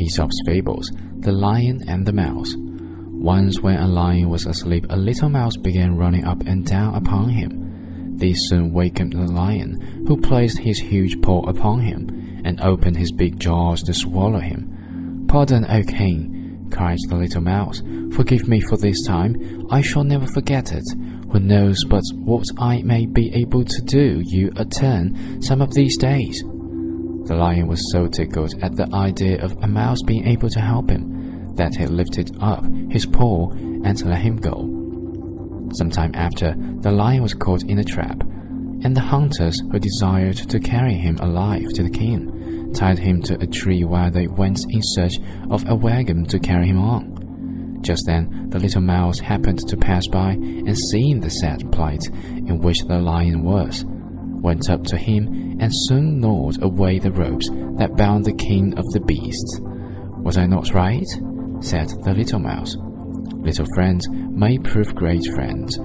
Aesop's Fables, The Lion and the Mouse. Once, when a lion was asleep, a little mouse began running up and down upon him. This soon wakened the lion, who placed his huge paw upon him and opened his big jaws to swallow him. Pardon, O king, cried the little mouse. Forgive me for this time. I shall never forget it. Who knows but what I may be able to do you a turn some of these days? The lion was so tickled at the idea of a mouse being able to help him that he lifted up his paw and let him go. Some time after, the lion was caught in a trap, and the hunters who desired to carry him alive to the king tied him to a tree while they went in search of a wagon to carry him on. Just then, the little mouse happened to pass by, and seeing the sad plight in which the lion was, went up to him and soon gnawed away the ropes that bound the king of the beasts. Was I not right? said the little mouse. Little friends may prove great friends.